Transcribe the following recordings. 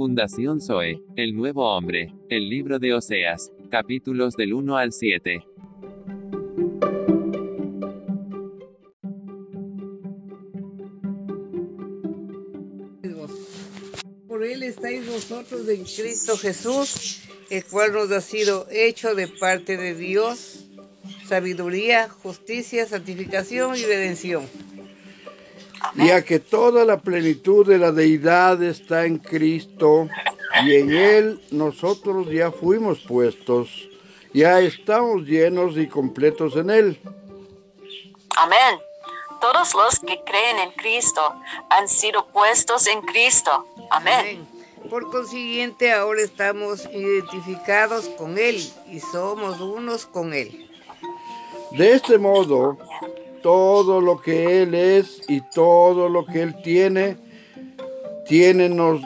Fundación Zoe, El Nuevo Hombre, el libro de Oseas, capítulos del 1 al 7. Por él estáis vosotros en Cristo Jesús, el cual nos ha sido hecho de parte de Dios, sabiduría, justicia, santificación y redención. Y a que toda la plenitud de la deidad está en Cristo, y en Él nosotros ya fuimos puestos, ya estamos llenos y completos en Él. Amén. Todos los que creen en Cristo han sido puestos en Cristo. Amén. Por consiguiente, ahora estamos identificados con Él y somos unos con Él. De este modo, todo lo que Él es y todo lo que Él tiene, tiene nos,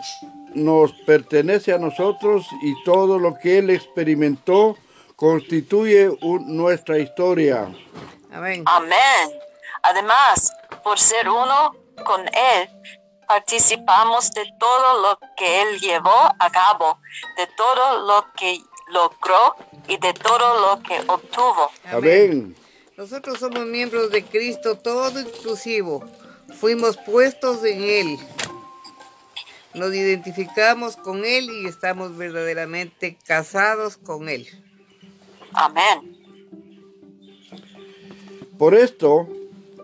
nos pertenece a nosotros y todo lo que Él experimentó constituye un- nuestra historia. Amén. Amén. Además, por ser uno con Él, participamos de todo lo que Él llevó a cabo, de todo lo que logró y de todo lo que obtuvo. Amén. Nosotros somos miembros de Cristo, todo inclusivo. Fuimos puestos en Él. Nos identificamos con Él y estamos verdaderamente casados con Él. Amén. Por esto,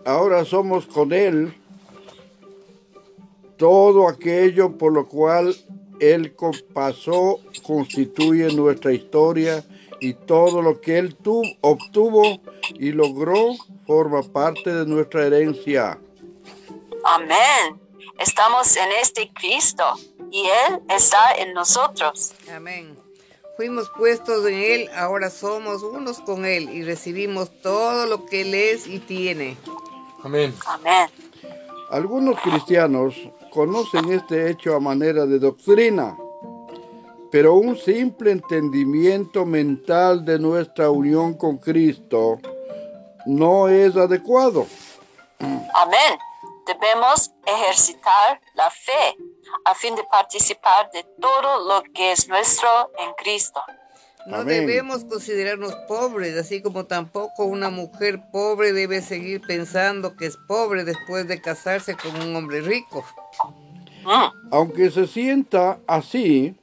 ahora somos con Él todo aquello por lo cual Él pasó constituye nuestra historia y todo lo que Él tu- obtuvo y logró forma parte de nuestra herencia. Amén. Estamos en este Cristo y Él está en nosotros. Amén. Fuimos puestos en Él, ahora somos unos con Él y recibimos todo lo que Él es y tiene. Amén. Amén. Algunos cristianos conocen este hecho a manera de doctrina, pero un simple entendimiento mental de nuestra unión con Cristo no es adecuado. Amén. Debemos ejercitar la fe a fin de participar de todo lo que es nuestro en Cristo. No Amén. debemos considerarnos pobres, así como tampoco una mujer pobre debe seguir pensando que es pobre después de casarse con un hombre rico. Mm, Aunque se sienta así,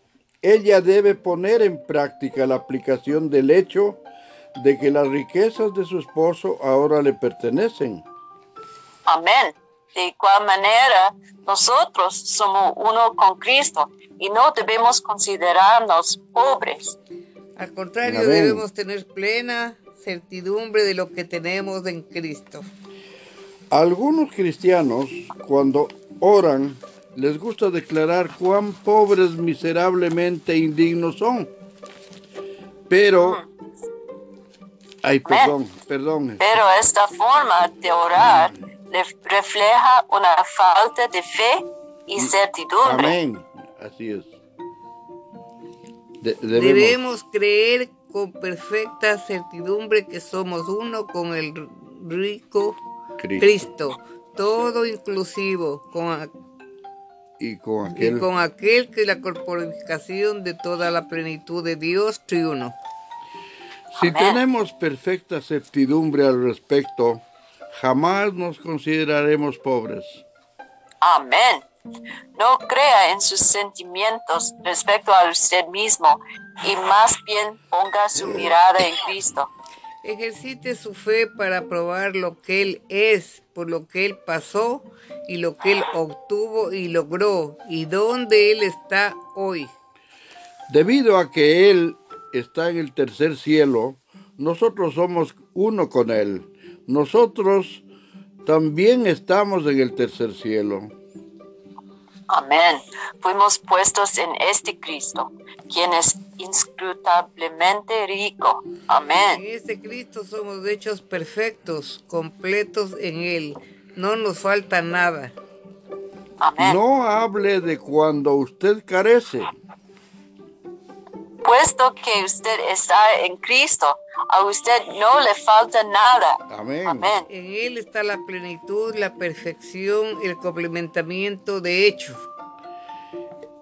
ella debe poner en práctica la aplicación del hecho de que las riquezas de su esposo ahora le pertenecen. Amén. De igual manera, nosotros somos uno con Cristo y no debemos considerarnos pobres. Al contrario, Amén. debemos tener plena certidumbre de lo que tenemos en Cristo. Algunos cristianos, cuando oran, les gusta declarar cuán pobres miserablemente indignos son. Pero, ay, perdón, perdón. Pero esta forma de orar le- refleja una falta de fe y certidumbre. Amén. Así es. De- debemos- Debemos creer con perfecta certidumbre que somos uno con el rico Cristo. Cristo, todo inclusivo, con, y con y aquel con aquel que la corporificación de toda la plenitud de Dios triuno. Si tenemos perfecta certidumbre al respecto, jamás nos consideraremos pobres. Amén. No crea en sus sentimientos respecto a usted mismo y más bien ponga su mirada en Cristo. Ejercite su fe para probar lo que Él es, por lo que Él pasó y lo que Él obtuvo y logró y dónde Él está hoy. Debido a que Él está en el tercer cielo, nosotros somos uno con Él. Nosotros también estamos en el tercer cielo. Amén. Fuimos puestos en este Cristo, quien es inscrutablemente rico. En Amén. este Cristo somos hechos perfectos, completos en Él. No nos falta nada. Amén. No hable de cuando usted carece. Puesto que usted está en Cristo, a usted no le falta nada. Amén. Amén. En Él está la plenitud, la perfección, el complementamiento de hecho.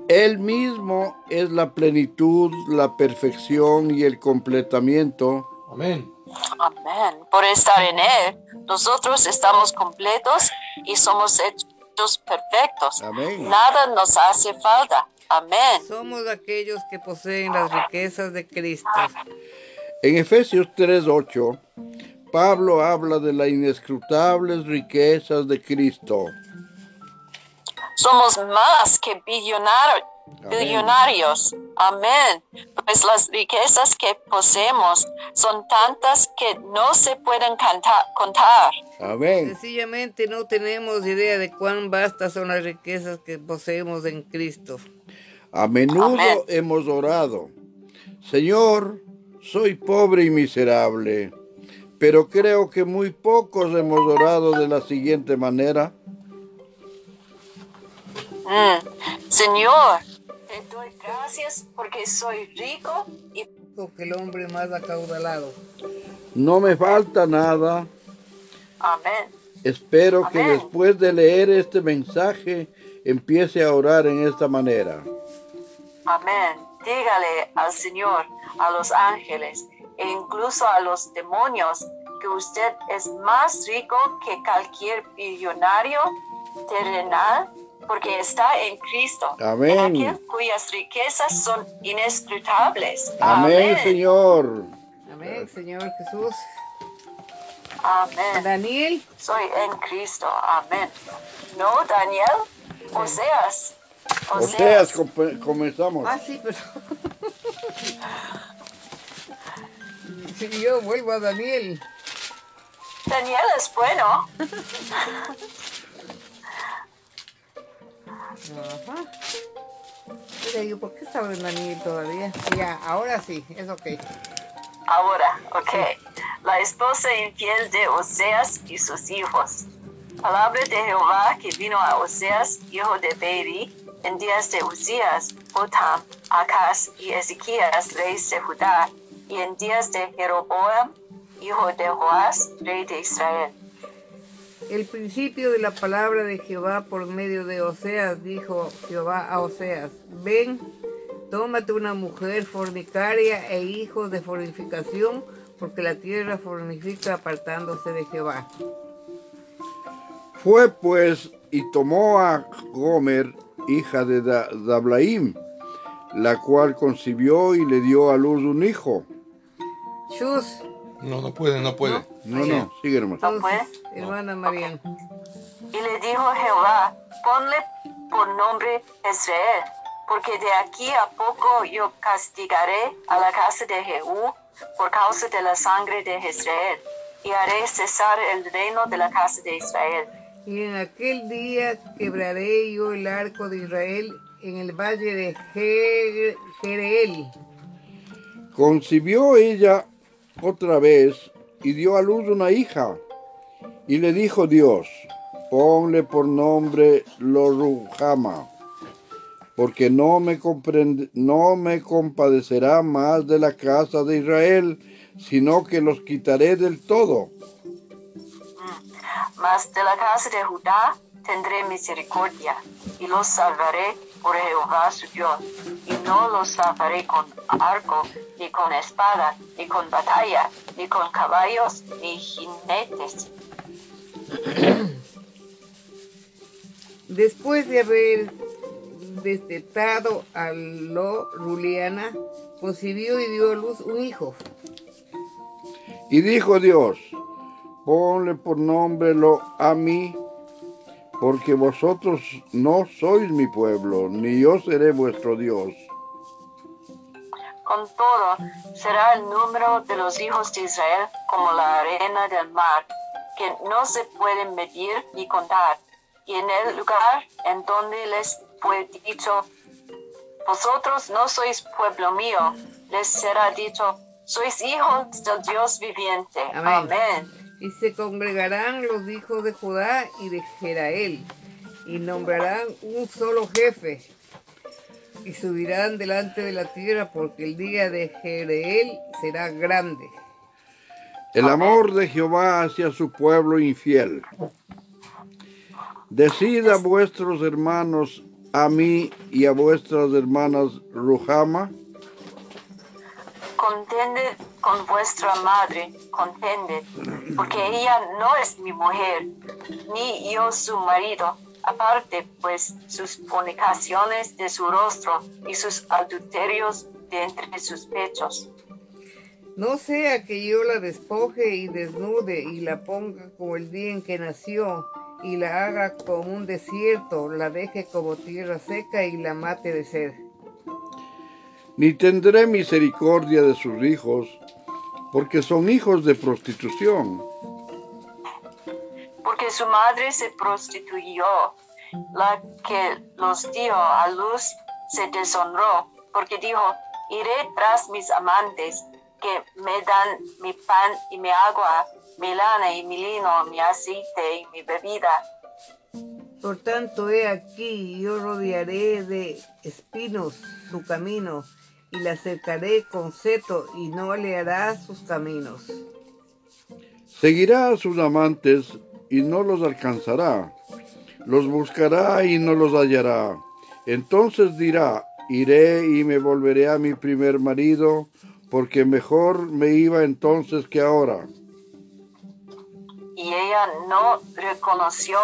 Él mismo es la plenitud, la perfección y el completamiento. Amén. Amén. Por estar en Él, nosotros estamos completos y somos hechos perfectos. Amén. Nada nos hace falta. Amén. Somos aquellos que poseen las riquezas de Cristo. En Efesios 3:8, Pablo habla de las inescrutables riquezas de Cristo. Somos más que Amén. billonarios. Amén. Pues las riquezas que poseemos son tantas que no se pueden canta- contar. Amén. Sencillamente no tenemos idea de cuán vastas son las riquezas que poseemos en Cristo. A menudo Amén. hemos orado, Señor, soy pobre y miserable, pero creo que muy pocos hemos orado de la siguiente manera. Mm. Señor, te doy gracias porque soy rico y Que el hombre más acaudalado. No me falta nada. amén. Espero que después de leer este mensaje empiece a orar en esta manera. Amén. Dígale al Señor, a los ángeles e incluso a los demonios que usted es más rico que cualquier billonario terrenal porque está en Cristo. Amén. En aquel cuyas riquezas son inescrutables. Amén, Señor. Amén, Señor Jesús. Amén. Daniel, Soy en Cristo. Amén. No, Daniel. Oseas. Oseas, com- comenzamos. Ah, sí, pero. Sí, yo vuelvo a Daniel. Daniel es bueno. Ajá. Mira, yo, ¿por qué en Daniel todavía? Ya, ahora sí, es ok. Ahora, ok. La esposa infiel de Oseas y sus hijos. Palabra de Jehová que vino a Oseas, hijo de Beeri, en días de Usías, Jotam, Acaz y Ezequías, reyes de Judá, y en días de Jeroboam, hijo de Joás, rey de Israel. El principio de la palabra de Jehová por medio de Oseas, dijo Jehová a Oseas, ven, tómate una mujer fornicaria e hijos de fornificación, porque la tierra fornifica apartándose de Jehová. Fue pues y tomó a Gomer, hija de Da- Dablaim, la cual concibió y le dio a luz un hijo. Chus, No, no puede, no puede. No, no, sigue hermano. ¿No entonces, hermana Marian. Y le dijo Jehová, ponle por nombre Israel, porque de aquí a poco yo castigaré a la casa de Jehú por causa de la sangre de Israel, y haré cesar el reino de la casa de Israel. Y en aquel día quebraré yo el arco de Israel en el valle de Je- Jereel. Concibió ella otra vez y dio a luz una hija. Y le dijo Dios, ponle por nombre Lorujama, porque no me, no me compadecerá más de la casa de Israel, sino que los quitaré del todo. Mas de la casa de Judá tendré misericordia, y los salvaré por Jehová su Dios, y no los salvaré con arco, ni con espada, ni con batalla, ni con caballos, ni jinetes. Después de haber destetado a Lo Ruliana, concibió y dio a luz un hijo. Y dijo Dios, ponle por nombre lo a mí, porque vosotros no sois mi pueblo, ni yo seré vuestro Dios. Con todo, será el número de los hijos de Israel como la arena del mar, que no se pueden medir ni contar. Y en el lugar en donde les fue dicho, vosotros no sois pueblo mío, les será dicho, sois hijos del Dios viviente. Amén. Amén. Y se congregarán los hijos de Judá y de Jerael, y nombrarán un solo jefe, y subirán delante de la tierra, porque el día de Jereel será grande. El amor de Jehová hacia su pueblo infiel. Decid a vuestros hermanos a mí y a vuestras hermanas Ruhama? Contended con vuestra madre, contended, porque ella no es mi mujer, ni yo su marido. Aparte, pues, sus fornicaciones de su rostro y sus adulterios de entre sus pechos. No sea que yo la despoje y desnude y la ponga como el día en que nació y la haga como un desierto, la deje como tierra seca y la mate de sed. Ni tendré misericordia de sus hijos, porque son hijos de prostitución. Porque su madre se prostituyó, la que los dio a luz se deshonró, porque dijo, iré tras mis amantes que me dan mi pan y mi agua, mi lana y mi lino, mi aceite y mi bebida. Por tanto, he aquí, yo rodearé de espinos su camino y la cercaré con seto y no le hará sus caminos. Seguirá a sus amantes y no los alcanzará. Los buscará y no los hallará. Entonces dirá, iré y me volveré a mi primer marido, porque mejor me iba entonces que ahora. Y ella no reconoció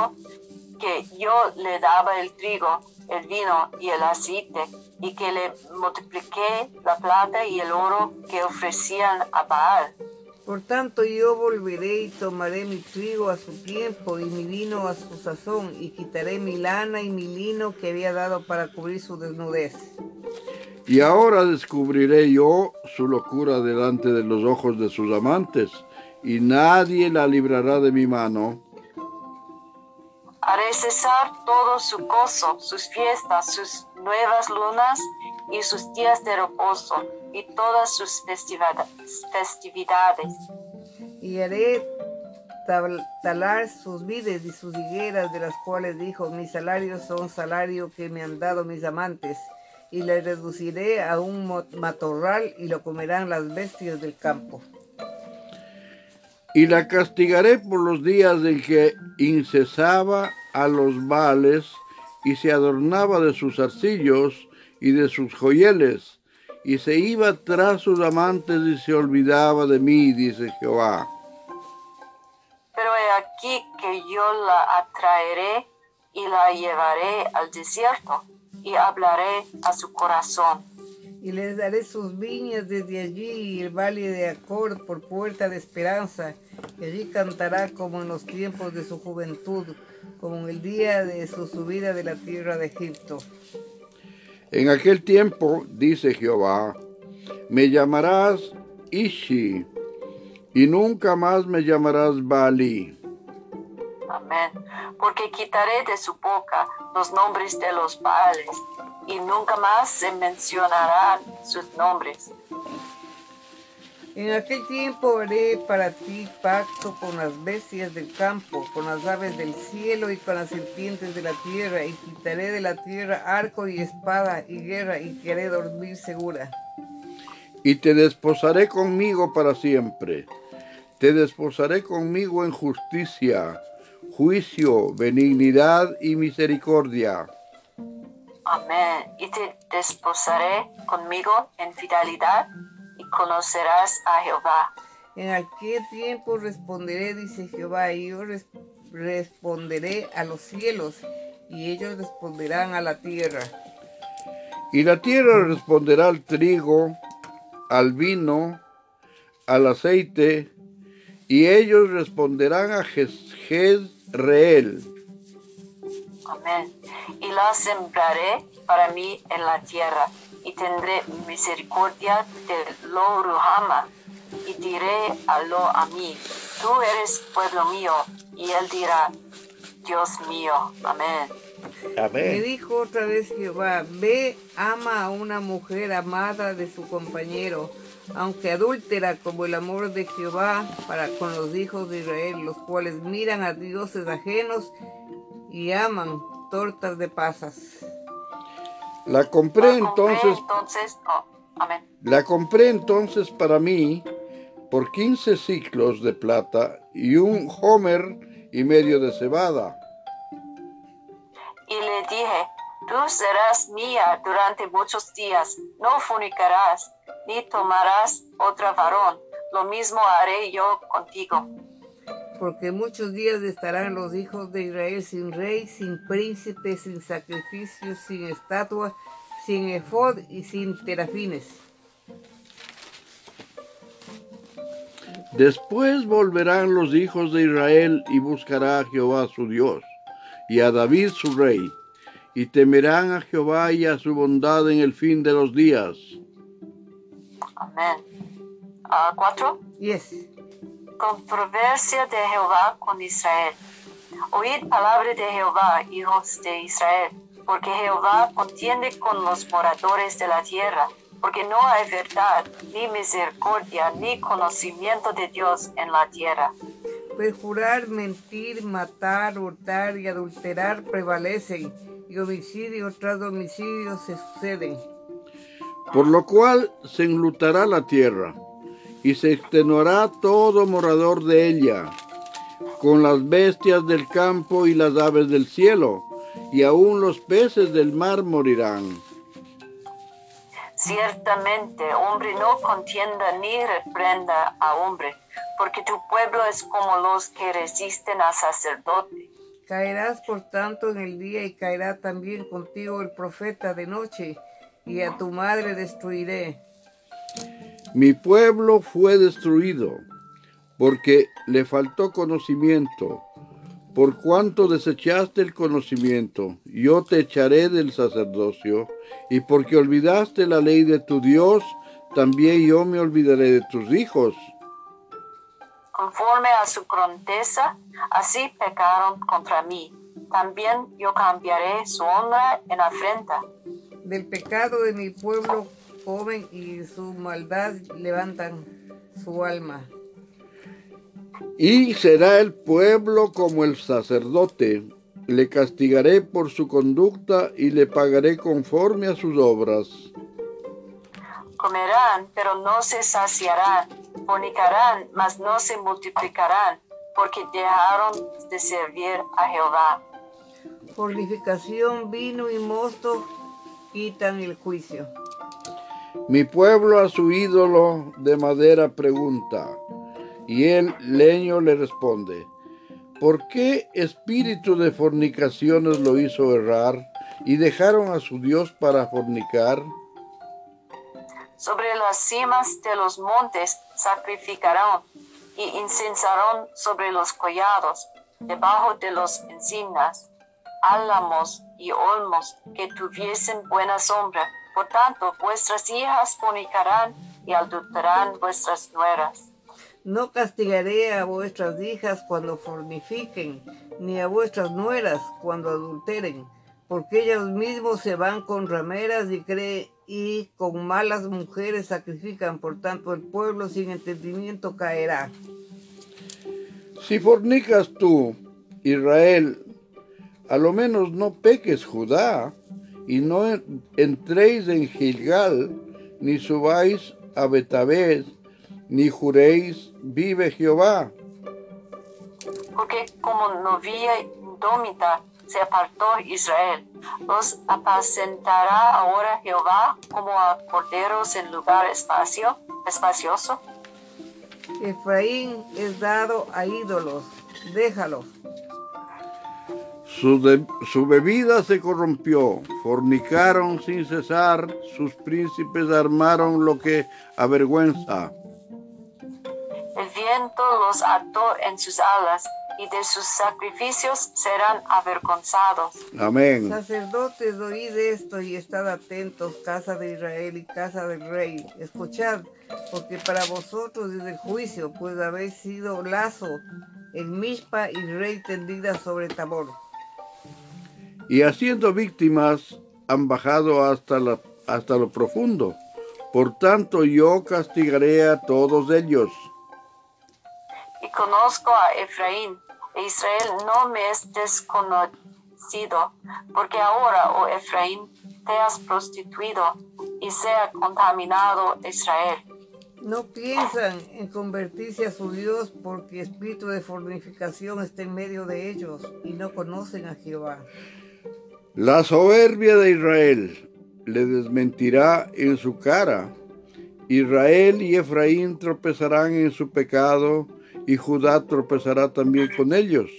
que yo le daba el trigo, el vino y el aceite, y que le multipliqué la plata y el oro que ofrecían a Baal. Por tanto yo volveré y tomaré mi trigo a su tiempo y mi vino a su sazón, y quitaré mi lana y mi lino que había dado para cubrir su desnudez. Y ahora descubriré yo su locura delante de los ojos de sus amantes, y nadie la librará de mi mano. Cesar todo su gozo, sus fiestas, sus nuevas lunas y sus días de reposo y todas sus festividades. Y haré talar sus vides y sus higueras, de las cuales dijo, mis salarios son salario que me han dado mis amantes, y le reduciré a un matorral y lo comerán las bestias del campo. Y la castigaré por los días en que incesaba a los vales y se adornaba de sus arcillos y de sus joyeles, y se iba tras sus amantes y se olvidaba de mí, dice Jehová. Pero he aquí que yo la atraeré y la llevaré al desierto y hablaré a su corazón. Y les daré sus viñas desde allí y el valle de Acor por puerta de esperanza, y allí cantará como en los tiempos de su juventud, como en el día de su subida de la tierra de Egipto. En aquel tiempo, dice Jehová, me llamarás Ishi, y nunca más me llamarás Bali. Amén. Porque quitaré de su boca los nombres de los Baales, y nunca más se mencionarán sus nombres. En aquel tiempo haré para ti pacto con las bestias del campo, con las aves del cielo y con las serpientes de la tierra, y quitaré de la tierra arco y espada y guerra, y queré dormir segura. Y te desposaré conmigo para siempre. Te desposaré conmigo en justicia, juicio, benignidad y misericordia. Amén. Y te desposaré conmigo en fidelidad y conocerás a Jehová. En aquel tiempo responderé, dice Jehová, y yo responderé a los cielos, y ellos responderán a la tierra. Y la tierra responderá al trigo, al vino, al aceite, y ellos responderán a Jezreel. Amén. Y la sembraré para mí en la tierra y tendré misericordia de lo Ruhama y diré a lo a mí, tú eres pueblo mío, y él dirá, Dios mío, amén. Me dijo otra vez Jehová, ve, ama a una mujer amada de su compañero, aunque adúltera como el amor de Jehová para con los hijos de Israel, los cuales miran a dioses ajenos y aman tortas de pasas. La compré entonces, la compré entonces para mí por 15 ciclos de plata y un homer y medio de cebada. Y le dije, Tú serás mía durante muchos días, no fornicarás, ni tomarás otra varón. Lo mismo haré yo contigo. Porque muchos días estarán los hijos de Israel sin rey, sin príncipe, sin sacrificios, sin estatua, sin efod y sin terafines. Después volverán los hijos de Israel y buscará a Jehová su Dios y a David su rey, y temerán a Jehová y a su bondad en el fin de los días. Amén. Ah, cuatro. Yes. Controversia de Jehová con Israel. Oíd palabra de Jehová, hijos de Israel, porque Jehová contiende con los moradores de la tierra, porque no hay verdad, ni misericordia, ni conocimiento de Dios en la tierra. Perjurar, mentir, matar, hurtar y adulterar prevalecen, y homicidio tras homicidio se suceden. Por lo cual se enlutará la tierra, y se extenuará todo morador de ella, con las bestias del campo y las aves del cielo, y aun los peces del mar morirán. Ciertamente, hombre no contienda ni reprenda a hombre, porque tu pueblo es como los que resisten al sacerdote. Caerás por tanto en el día y caerá también contigo el profeta de noche, y a tu madre destruiré. Mi pueblo fue destruido, porque le faltó conocimiento. Por cuanto desechaste el conocimiento, yo te echaré del sacerdocio, y porque olvidaste la ley de tu Dios, también yo me olvidaré de tus hijos. Conforme a su grandeza, así pecaron contra mí. También yo cambiaré su honra en afrenta. Del pecado de mi pueblo joven y su maldad levantan su alma. Y será el pueblo como el sacerdote. Le castigaré por su conducta y le pagaré conforme a sus obras. Comerán, pero no se saciarán. Fornicarán, mas no se multiplicarán, porque dejaron de servir a Jehová. Fornificación, vino y mosto quitan el juicio. Mi pueblo a su ídolo de madera pregunta, y el leño le responde, ¿por qué espíritu de fornicaciones lo hizo errar y dejaron a su Dios para fornicar? Sobre las cimas de los montes sacrificarán y incensarán sobre los collados, debajo de los encinas, álamos y olmos que tuviesen buena sombra. Por tanto, vuestras hijas fornicarán y adulterarán vuestras nueras. No castigaré a vuestras hijas cuando fornifiquen, ni a vuestras nueras cuando adulteren, porque ellos mismos se van con rameras y creen y con malas mujeres sacrifican, por tanto el pueblo sin entendimiento caerá. Si fornicas tú, Israel, a lo menos no peques Judá, y no entréis en Gilgal, ni subáis a Betabés, ni juréis, vive Jehová. Porque como novia indómita se apartó Israel, los apacentará ahora Jehová como a corderos en lugar espacio, espacioso. Efraín es dado a ídolos, déjalo. Su, de- su bebida se corrompió, fornicaron sin cesar, sus príncipes armaron lo que avergüenza. El viento los ató en sus alas, y de sus sacrificios serán avergonzados. Amén. Sacerdotes, oíd esto y estad atentos, casa de Israel y casa del rey. Escuchad, porque para vosotros es el juicio, pues habéis sido lazo en Mishpa y rey tendida sobre Tabor. Y haciendo víctimas han bajado hasta, la, hasta lo profundo. Por tanto yo castigaré a todos ellos. Y conozco a Efraín, e Israel no me es desconocido, porque ahora, oh Efraín, te has prostituido, y sea contaminado Israel. No piensan en convertirse a su Dios porque espíritu de fornificación está en medio de ellos y no conocen a Jehová. La soberbia de Israel le desmentirá en su cara. Israel y Efraín tropezarán en su pecado y Judá tropezará también con ellos.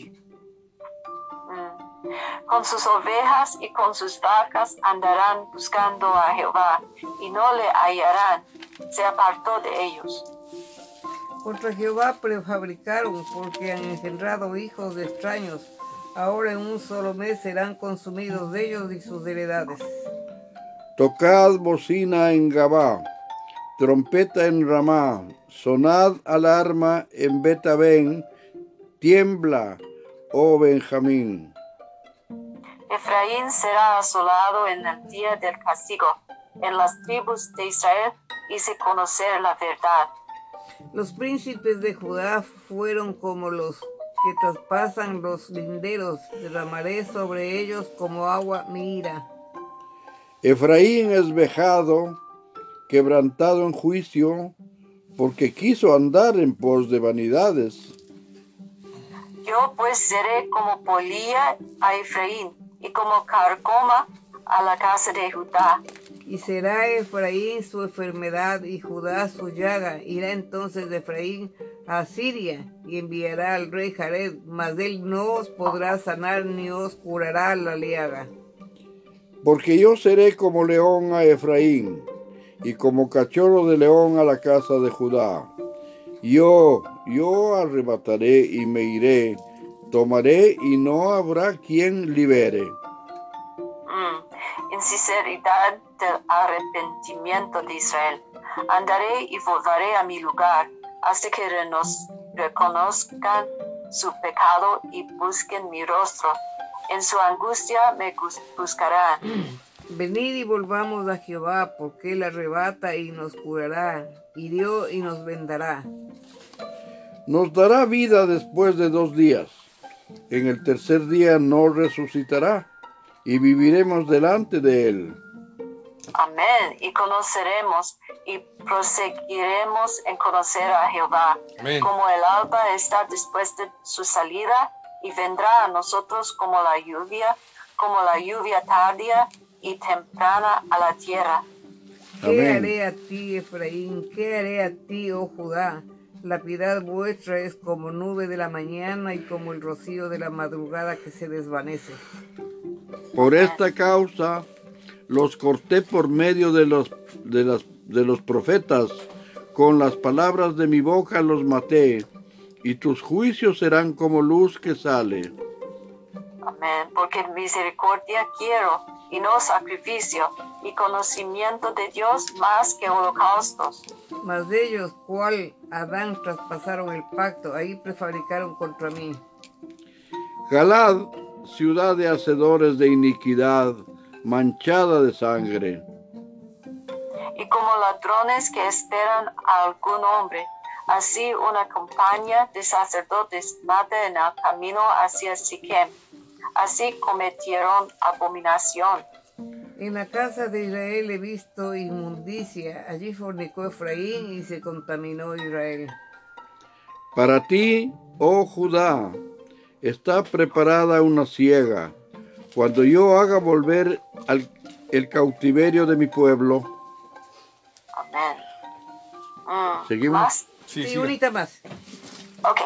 Con sus ovejas y con sus vacas andarán buscando a Jehová y no le hallarán. Se apartó de ellos. Contra Jehová prefabricaron porque han engendrado hijos de extraños. Ahora en un solo mes serán consumidos de ellos y sus heredades. Tocad bocina en Gabá, trompeta en Ramá, sonad alarma en Betabén, tiembla, oh Benjamín. Efraín será asolado en el día del castigo. En las tribus de Israel hice conocer la verdad. Los príncipes de Judá fueron como los que traspasan los linderos, derramaré sobre ellos como agua mi ira. Efraín es vejado, quebrantado en juicio, porque quiso andar en pos de vanidades. Yo pues seré como polilla a Efraín y como carcoma a la casa de Judá. Y será Efraín su enfermedad y Judá su llaga. Irá entonces de Efraín a Siria y enviará al rey Jared, mas él no os podrá sanar ni os curará la llaga. Porque yo seré como león a Efraín, y como cachorro de león a la casa de Judá. Yo, yo arrebataré y me iré, tomaré y no habrá quien libere. Mm, en sinceridad del arrepentimiento de Israel, andaré y volveré a mi lugar hasta que reconozcan su pecado y busquen mi rostro en su angustia me buscarán. Venid y volvamos a Jehová, porque Él arrebata y nos curará, hirió y nos vendará. Nos dará vida después de dos días. En el tercer día nos resucitará y viviremos delante de Él. Amén. Y conoceremos y proseguiremos en conocer a Jehová. Como el alba está después de su salida y vendrá a nosotros como la lluvia, como la lluvia tardía y temprana a la tierra. ¿Qué haré a ti, Efraín? ¿Qué haré a ti, oh Judá? La piedad vuestra es como nube de la mañana y como el rocío de la madrugada que se desvanece. Por esta causa los corté por medio de los, de, las, de los profetas, con las palabras de mi boca los maté y tus juicios serán como luz que sale. Amén, porque misericordia quiero y no sacrificio, y conocimiento de Dios más que holocaustos. Mas de ellos, cual Adán traspasaron el pacto, ahí prefabricaron contra mí. Galad, ciudad de hacedores de iniquidad, manchada de sangre. Y como ladrones que esperan a algún hombre, Así una compañía de sacerdotes mata en el camino hacia Siquem. Así cometieron abominación. En la casa de Israel he visto inmundicia. Allí fornicó Efraín y se contaminó Israel. Para ti, oh Judá, está preparada una ciega. Cuando yo haga volver al, el cautiverio de mi pueblo. Amén. Mm, ¿Seguimos? Sí, sí, unita más. Ok.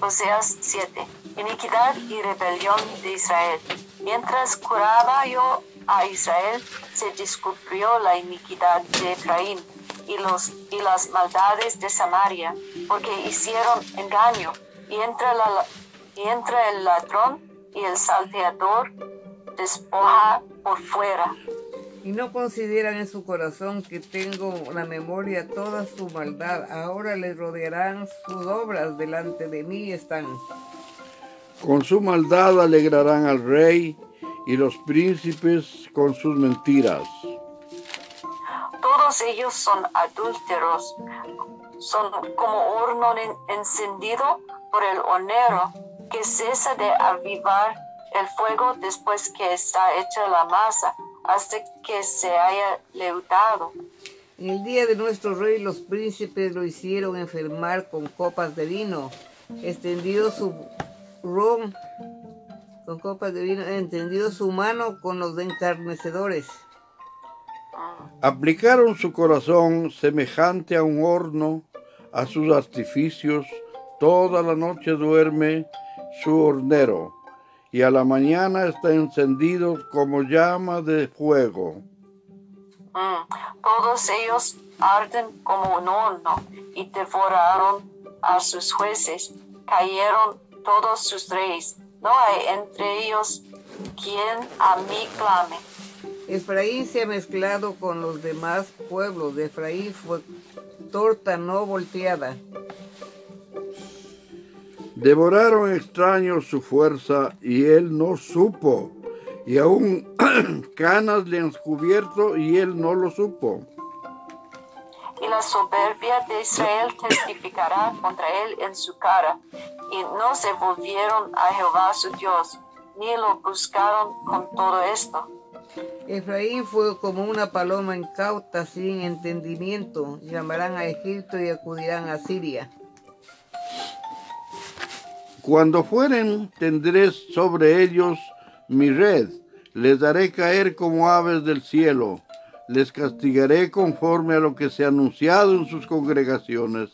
Oseas 7. Iniquidad y rebelión de Israel. Mientras curaba yo a Israel, se descubrió la iniquidad de Efraín y, los, y las maldades de Samaria, porque hicieron engaño, y entre, la, y entre el ladrón y el salteador despoja por fuera y no consideran en su corazón que tengo la memoria toda su maldad. Ahora les rodearán sus obras delante de mí están. Con su maldad alegrarán al rey y los príncipes con sus mentiras. Todos ellos son adúlteros, son como horno encendido por el honero que cesa de avivar el fuego después que está hecha la masa hasta que se haya leudado. En el día de nuestro rey los príncipes lo hicieron enfermar con copas de vino, extendió su ron con copas de vino, entendió su mano con los encarnecedores. Aplicaron su corazón semejante a un horno a sus artificios, toda la noche duerme su hornero, y a la mañana está encendido como llama de fuego. Mm, Todos ellos arden como un horno y devoraron a sus jueces. Cayeron todos sus reyes. No hay entre ellos quien a mí clame. Efraín se ha mezclado con los demás pueblos. De Efraín fue torta no volteada. Devoraron extraños su fuerza y él no supo. Y aún canas le han cubierto y él no lo supo. Y la soberbia de Israel testificará contra él en su cara. Y no se volvieron a Jehová su Dios, ni lo buscaron con todo esto. Efraín fue como una paloma incauta sin entendimiento. Llamarán a Egipto y acudirán a Siria. Cuando fueren, tendré sobre ellos mi red. Les daré caer como aves del cielo. Les castigaré conforme a lo que se ha anunciado en sus congregaciones.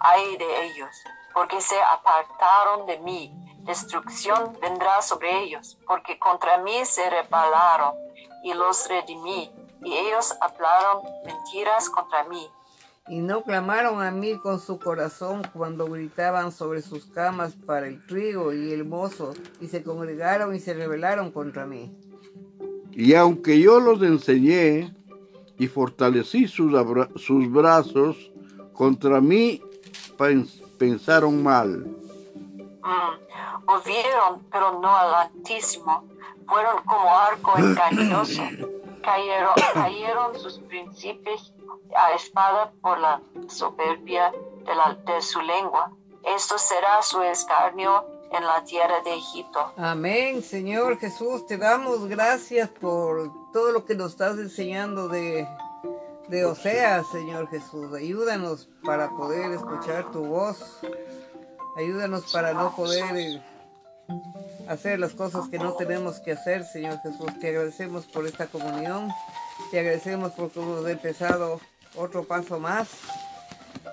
Ay de ellos, porque se apartaron de mí. Destrucción vendrá sobre ellos, porque contra mí se rebelaron y los redimí. Y ellos hablaron mentiras contra mí. Y no clamaron a mí con su corazón cuando gritaban sobre sus camas para el trigo y el mozo, y se congregaron y se rebelaron contra mí. Y aunque yo los enseñé y fortalecí sus, sus brazos, contra mí pens- pensaron mal. Mm, pero no al Altísimo. Fueron como arco engañoso. Cayeron, sus príncipes a espada por la soberbia de su lengua. Esto será su escarnio en la tierra de Egipto. Amén, Señor Jesús, te damos gracias por todo lo que nos estás enseñando de, de Oseas, Señor Jesús. Ayúdanos para poder escuchar tu voz. Ayúdanos para no poder eh, hacer las cosas que no tenemos que hacer, Señor Jesús. Te agradecemos por esta comunión. Te agradecemos porque hemos empezado otro paso más.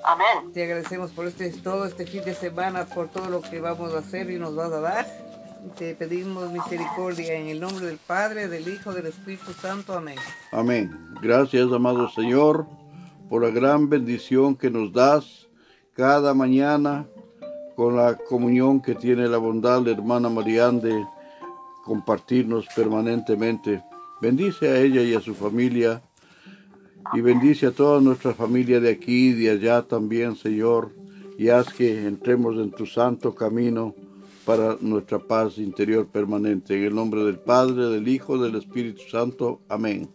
Amén. Te agradecemos por este todo este fin de semana, por todo lo que vamos a hacer y nos vas a dar. Te pedimos misericordia en el nombre del Padre, del Hijo, del Espíritu Santo. Amén. Amén. Gracias, amado Señor, por la gran bendición que nos das cada mañana con la comunión que tiene la bondad la hermana Marián de compartirnos permanentemente. Bendice a ella y a su familia y bendice a toda nuestra familia de aquí y de allá también, Señor, y haz que entremos en tu santo camino para nuestra paz interior permanente. En el nombre del Padre, del Hijo, del Espíritu Santo. Amén.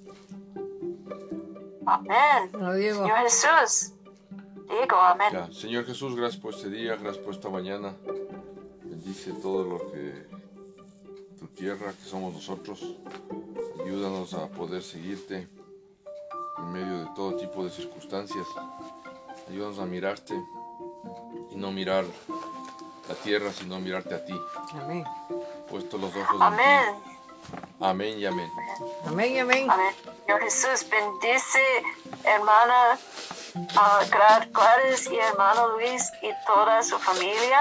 Amén. Señor Jesús. Digo, amén. Ya, Señor Jesús, gracias por este día, gracias por esta mañana. Bendice todo lo que tu tierra, que somos nosotros. Ayúdanos a poder seguirte en medio de todo tipo de circunstancias. Ayúdanos a mirarte y no mirar la tierra, sino mirarte a ti. Amén. Puesto los ojos en Amén. ti. Amén y amén. Amén, amén. Amén. Señor Jesús, bendice hermana ah, Gra- Gladys y hermano Luis y toda su familia,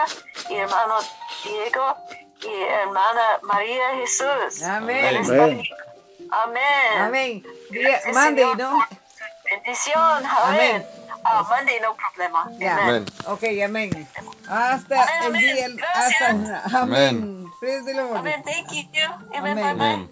y hermano Diego y hermana María Jesús. Amén. Amén. Amén. Amén. Gracias, Monday, Señor, ¿no? Bendición. Amén. Amén. Ah, Monday, no problema. Ya. Amén. Ok, amén. Hasta Amén, el amén. día. Gracias. Hasta. Amén. Praise the Lord. Amén. Thank you. Amén. Amén. Bye bye. Amén.